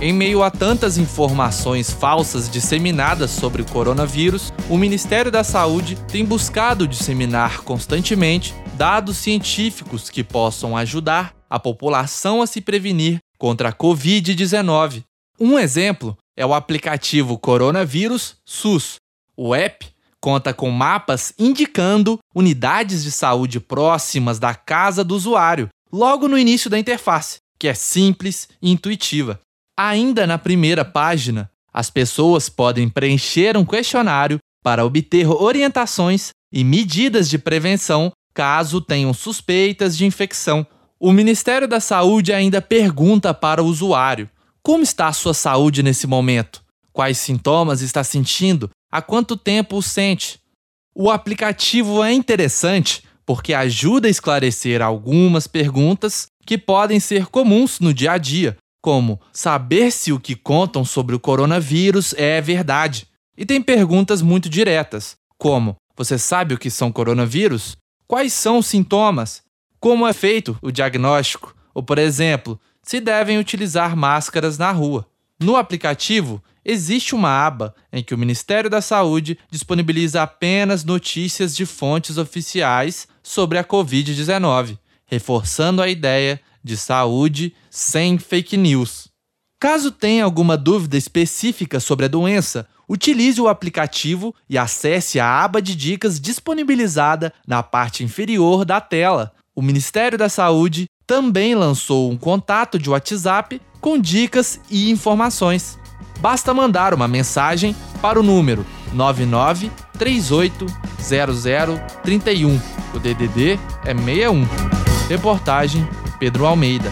Em meio a tantas informações falsas disseminadas sobre o coronavírus, o Ministério da Saúde tem buscado disseminar constantemente dados científicos que possam ajudar a população a se prevenir contra a Covid-19. Um exemplo é o aplicativo Coronavírus SUS. O app conta com mapas indicando unidades de saúde próximas da casa do usuário, logo no início da interface, que é simples e intuitiva. Ainda na primeira página, as pessoas podem preencher um questionário para obter orientações e medidas de prevenção caso tenham suspeitas de infecção. O Ministério da Saúde ainda pergunta para o usuário: como está a sua saúde nesse momento? Quais sintomas está sentindo? Há quanto tempo o sente? O aplicativo é interessante porque ajuda a esclarecer algumas perguntas que podem ser comuns no dia a dia, como saber se o que contam sobre o coronavírus é verdade. E tem perguntas muito diretas, como: você sabe o que são coronavírus? Quais são os sintomas? Como é feito o diagnóstico? Ou, por exemplo, se devem utilizar máscaras na rua. No aplicativo, existe uma aba em que o Ministério da Saúde disponibiliza apenas notícias de fontes oficiais sobre a Covid-19, reforçando a ideia de saúde sem fake news. Caso tenha alguma dúvida específica sobre a doença, utilize o aplicativo e acesse a aba de dicas disponibilizada na parte inferior da tela. O Ministério da Saúde também lançou um contato de WhatsApp com dicas e informações. Basta mandar uma mensagem para o número 99380031. O DDD é 61. Reportagem Pedro Almeida.